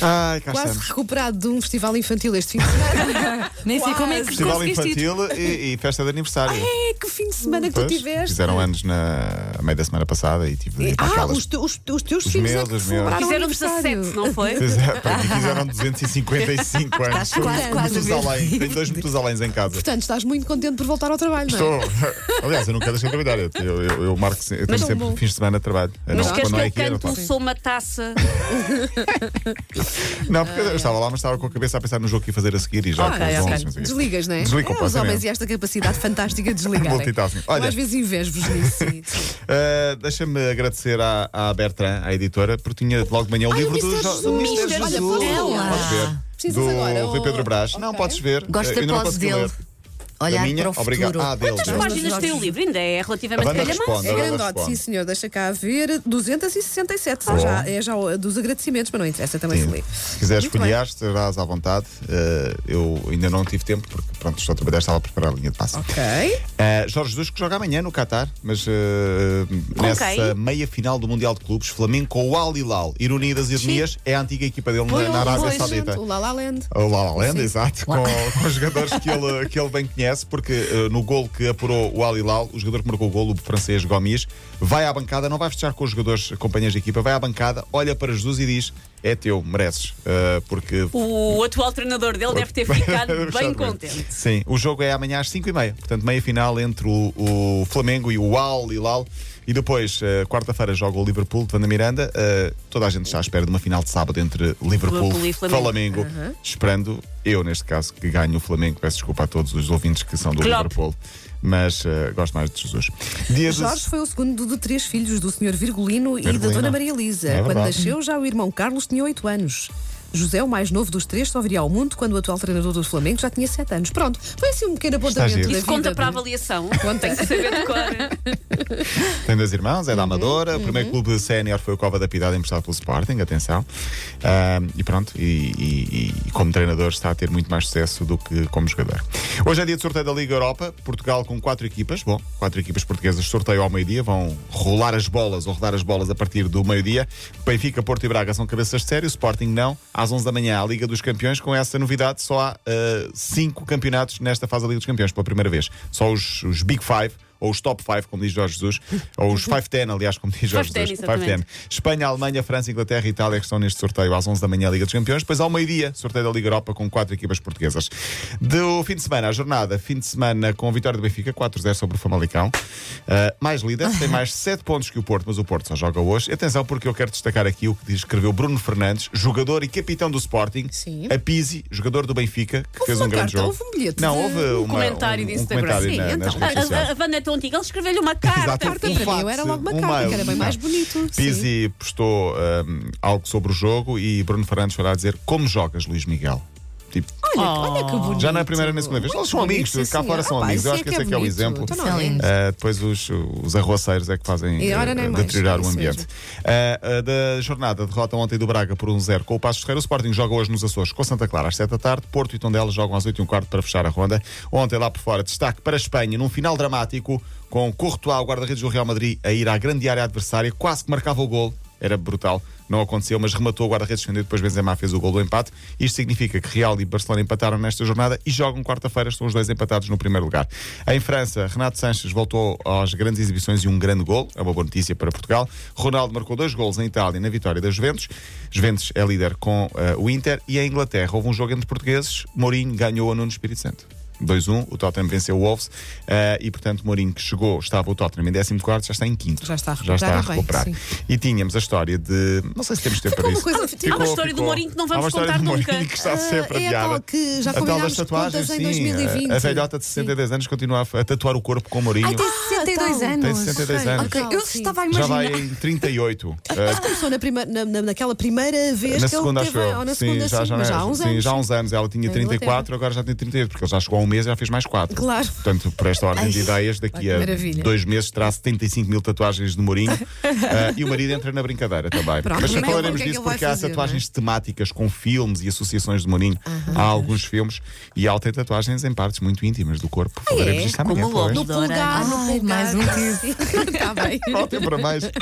Ai, cá Quase estamos. recuperado de um festival infantil este fim de semana. Nem sei como é que Festival conseguiste ir. infantil e, e festa de aniversário. é, que fim de semana que tu Pois, tiveste. Fizeram anos na a meio da semana passada e tive Ah, aquelas. os, te- os, os teus Os filhos meus, é que os meus. celebraram o Fizeram aniversário. 17, não foi? Fizeram, para mim fizeram 255 anos. Estás quase, quase a ver. Matusalém. Tenho dois Matusaléns em casa. Portanto, estás muito contente por voltar ao trabalho, não é? Estou. Aliás, eu nunca deixei de trabalhar. Eu, eu, eu, eu marco se- eu tenho Mas sempre bom. fins de semana de trabalho. Mas não, queres quando que é eu aqui, cante um faço. sou uma taça? Não, porque eu estava lá, mas estava com a cabeça a pensar no jogo que ia fazer a seguir e já Ok, com os ok. 11, não sei o quê. Desligas, não é? Desligo é, Os completamente. homens e esta capacidade fantástica de desligar. Multitasking. Olha- Eu às vezes invejo-vos nisso. sim. Uh, Deixa-me agradecer à, à Bertrand, à editora, porque tinha logo de manhã o Ai, livro o do. Jo- do Jesus. Mr. Olha, Jesus. posso ver? Podes ver. Precisas do agora, Rui ou- Pedro Brás. Não, Ok. podes ver. Gosto Uh, da ainda não pose consegui dele. ler. Olhar minha? para o Obrigado. futuro. Ah. Quantas dele. páginas tem o livro? Ainda é relativamente responde. É grandote, sim senhor. Deixa cá ver. 267. são Já, é já dos agradecimentos, mas não interessa, também se Sim. lê. Se quiseres folhear, estarás à vontade. Uh, eu ainda não tive tempo, porque pronto, estou a trabalhar, estava a preparar a linha de passe. Ok. Uh, Jorge Jesus que joga amanhã no Qatar, mas uh, nessa quem? meia final do Mundial de Clubes, Flamengo com o Al Hilal. Ironia das ironias, é a antiga equipa dele na, na Arábia Saudita. O La La Land. O La La Land, Sim. exato, com, com os jogadores que ele, que ele bem conhece, porque eh, no gol que apurou o Al Hilal, o jogador que marcou o gol, o francês Gomes, vai à bancada, não vai festejar com os jogadores, companheiros de equipa, vai à bancada, olha para Jesus e diz: É teu, mereces. Eh, porque. O atual treinador dele deve ter ficado bem contente. Sim, o jogo é amanhã às 5h30, portanto, meia final entre o, o Flamengo e o Al Hilal. E depois, eh, quarta-feira, joga o Liverpool de Vanda Miranda. Eh, toda a gente está à espera de uma final de sábado entre Liverpool Liverpool e Flamengo. Flamengo. Esperando, eu neste caso, que ganhe o Flamengo. Peço desculpa a todos os ouvintes que são do Klopp. Liverpool. Mas eh, gosto mais de Jesus. Dia de- Jorge foi o segundo de três filhos do Sr. Virgulino, e da Virgulino. Dona Maria Elisa. É Quando nasceu, já o irmão Carlos tinha oito anos. José, o mais novo dos três, só viria ao mundo quando o atual treinador do Flamengo já tinha sete anos. Pronto, foi assim um pequeno apontamento Isso vida. conta para a avaliação. Conta. Tem que saber de cor. Tem dois irmãos, é Uhum, da Amadora. O primeiro clube sénior foi o Cova da Piedade, emprestado pelo Sporting, atenção. E pronto, e, e- e como treinador está a ter muito mais sucesso do que como jogador. Hoje é dia de sorteio da Liga Europa. Portugal com quatro equipas. Bom, quatro equipas portuguesas sorteio ao meio-dia. Vão rolar as bolas ou rodar as bolas a partir do meio-dia. Benfica, Porto e Braga são cabeças de série. O Sporting não. Às 11 da manhã, a Liga dos Campeões. Com essa novidade, só há ah, cinco campeonatos nesta fase da Liga dos Campeões pela primeira vez. Só os, os Big Five. Ou os top 5, como diz Jorge Jesus, ou os 5-10, aliás, como diz Jorge 5-10, Jesus. exatamente. 5-10. Espanha, Alemanha, França, Inglaterra e Itália que estão neste sorteio às 11 da manhã, Liga dos Campeões. Depois ao meio-dia, sorteio da Liga Europa com quatro equipas portuguesas. Do fim de semana, a jornada, fim de semana com a vitória do Benfica, 4-0 sobre o Famalicão. Uh, mais líder, tem mais 7 pontos que o Porto, mas o Porto só joga hoje. Atenção, porque eu quero destacar aqui o que escreveu Bruno Fernandes, jogador e capitão do Sporting. Sim. A Pizzi, jogador do Benfica, que Houve fez um grande carta, jogo. houve um bilhete Não, de- houve um uma- comentário de um, Instagram. comentário Sim, na- então. A, a, a tão antiga, ele escreveu-lhe uma carta. Exato. Carta Um para mim, era logo uma um carta, mail. que era bem mais bonito. Pizzi postou um, algo sobre o jogo e Bruno Fernandes foi lá dizer como jogas, Luís Miguel. Tipo, Olha, olha que bonito. já não é a primeira nem a segunda vez. Eles são amigos, bonito, cá sim, fora senhor. são pá, amigos. Eu acho que esse é que é o bonito. exemplo. Então não é é? Uh, depois os, os arroaceiros é que fazem E ora uh, nem mais, deteriorar é o isso ambiente. Uh, uh, da jornada, derrota ontem do Braga por 1-0 com o Passos Ferreira. O Sporting joga hoje nos Açores com Santa Clara às 7 da tarde. Porto e Tondela jogam às 8 e um quarto para fechar a ronda. Ontem lá por fora, destaque para a Espanha num final dramático com Courtois, o guarda-redes do Real Madrid, a ir à grande área adversária, quase que marcava o gol. Era brutal, não aconteceu, mas rematou o guarda-redes defendeu. Depois Benzema fez o gol do empate. Isto significa que Real e Barcelona empataram nesta jornada e jogam quarta-feira. Estão os dois empatados no primeiro lugar. Em França, Renato Sanches voltou às grandes exibições e um grande gol. É uma boa notícia para Portugal. Ronaldo marcou dois gols em Itália na vitória da Juventus. Juventus é líder com eh, o Inter. E em Inglaterra houve um jogo entre portugueses. Mourinho ganhou a Nuno Espírito Santo. 2-1, o Tottenham venceu o Wolves eh, e, portanto, Mourinho que chegou, estava o Tottenham em 14, já está em quinto. Já está a Já está a recuperar bem, recuperar. E tínhamos a história de. Não sei se temos tempo Ficou para isso. coisa- Há uma história do Mourinho que não Há vamos uma história contar do Mourinho nunca. que está sempre Ah, é a adiada. tal que já a tal das tatuagens, sim. 2020. A, a velhota de 62 anos continua a, a tatuar o corpo com o Mourinho. Ah, Ai, 62 então. anos. Tem 62 anos. Ok, eu Sim. estava a Já imaginar. vai em 38. Mas começou na prima, na, na- naquela primeira vez na que segunda, ele acho teve. eu. Ou na Sim, segunda, já, sim, já, mas já há é- uns sim, anos. já há uns anos.Ela tinha Na 34, agora já tem 38, porque ele já chegou há um mês e já fez mais 4. Claro. Portanto, por esta ordem de ideias, daqui a maravilha. dois meses terá 75 mil tatuagens de Mourinho Ah, e o marido entra na brincadeira também. Pronto, Mas já falaremos é disso porque há fazer, tatuagens temáticas com filmes e associações de Mourinho. Há alguns filmes e ela tem tatuagens em partes muito íntimas do corpo. Falaremos é? disto amanhã. No pulgar, no pulgar. Mais um Está bem. Ótimo para mais.